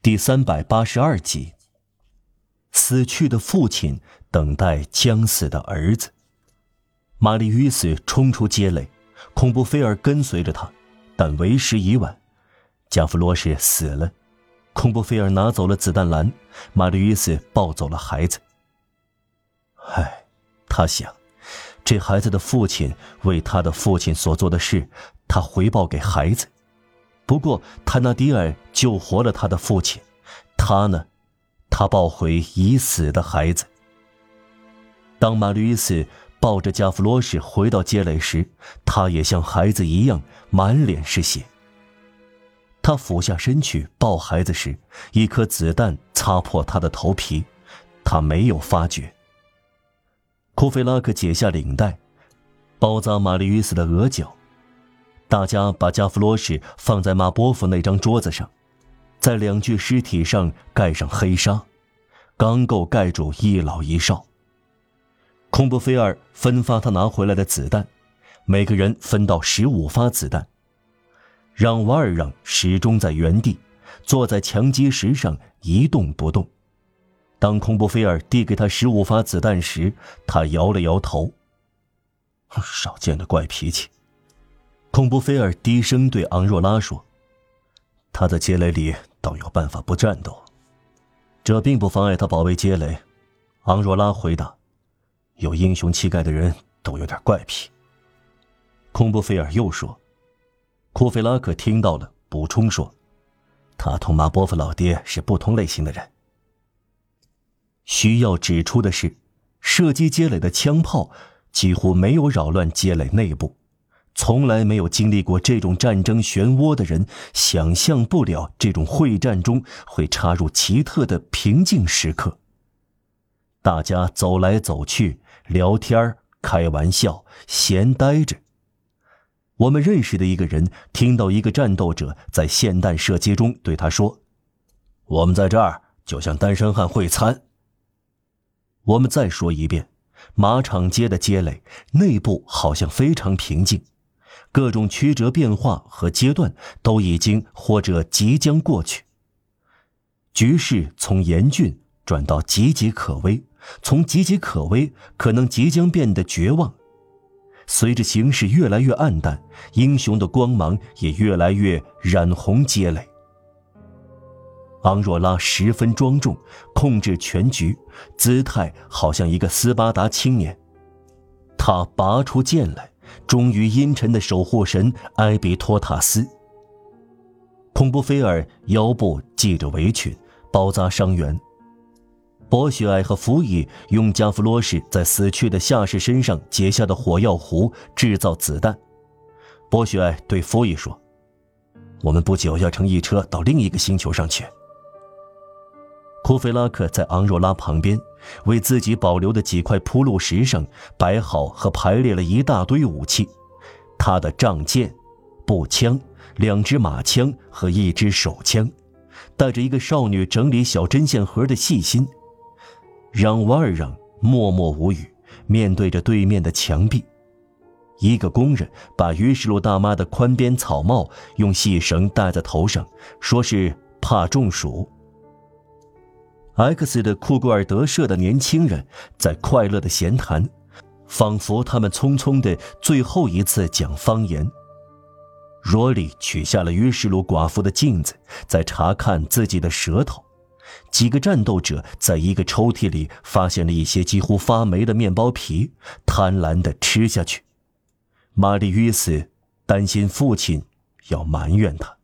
第三百八十二集。死去的父亲等待将死的儿子。玛丽与死冲出街垒，恐怖菲尔跟随着他，但为时已晚。加弗罗什死了，恐怖菲尔拿走了子弹篮，玛丽与死抱走了孩子。唉，他想，这孩子的父亲为他的父亲所做的事，他回报给孩子。不过，坦纳迪尔救活了他的父亲，他呢？他抱回已死的孩子。当马吕斯抱着加弗罗什回到街垒时，他也像孩子一样满脸是血。他俯下身去抱孩子时，一颗子弹擦破他的头皮，他没有发觉。库菲拉克解下领带，包扎玛丽与斯的额角。大家把加弗罗什放在马波夫那张桌子上，在两具尸体上盖上黑纱，刚够盖住一老一少。孔布菲尔分发他拿回来的子弹，每个人分到十五发子弹。让瓦尔让始终在原地，坐在墙基石上一动不动。当孔布菲尔递给他十五发子弹时，他摇了摇头。少见的怪脾气。孔布菲尔低声对昂若拉说：“他在街垒里倒有办法不战斗，这并不妨碍他保卫街垒。”昂若拉回答：“有英雄气概的人都有点怪癖。”孔布菲尔又说：“库菲拉克听到了，补充说：‘他同马波夫老爹是不同类型的人。’需要指出的是，射击街垒的枪炮几乎没有扰乱街垒内部。”从来没有经历过这种战争漩涡的人，想象不了这种会战中会插入奇特的平静时刻。大家走来走去，聊天开玩笑，闲待着。我们认识的一个人听到一个战斗者在霰弹射击中对他说：“我们在这儿就像单身汉会餐。”我们再说一遍，马场街的街垒内部好像非常平静。各种曲折变化和阶段都已经或者即将过去。局势从严峻转到岌岌可危，从岌岌可危可能即将变得绝望。随着形势越来越暗淡，英雄的光芒也越来越染红街垒。昂若拉十分庄重，控制全局，姿态好像一个斯巴达青年。他拔出剑来。忠于阴沉的守护神埃比托塔斯。孔布菲尔腰部系着围裙，包扎伤员。博雪艾和弗伊用加弗罗什在死去的下士身上结下的火药壶制造子弹。博雪艾对弗伊说：“我们不久要乘一车到另一个星球上去。”库菲拉克在昂若拉旁边，为自己保留的几块铺路石上摆好和排列了一大堆武器，他的仗剑、步枪、两支马枪和一支手枪，带着一个少女整理小针线盒的细心。让瓦尔让默默无语，面对着对面的墙壁。一个工人把于世路大妈的宽边草帽用细绳戴在头上，说是怕中暑。X 的库古尔德社的年轻人在快乐的闲谈，仿佛他们匆匆的最后一次讲方言。罗里取下了约什鲁寡妇的镜子，在查看自己的舌头。几个战斗者在一个抽屉里发现了一些几乎发霉的面包皮，贪婪的吃下去。玛丽约斯担心父亲要埋怨他。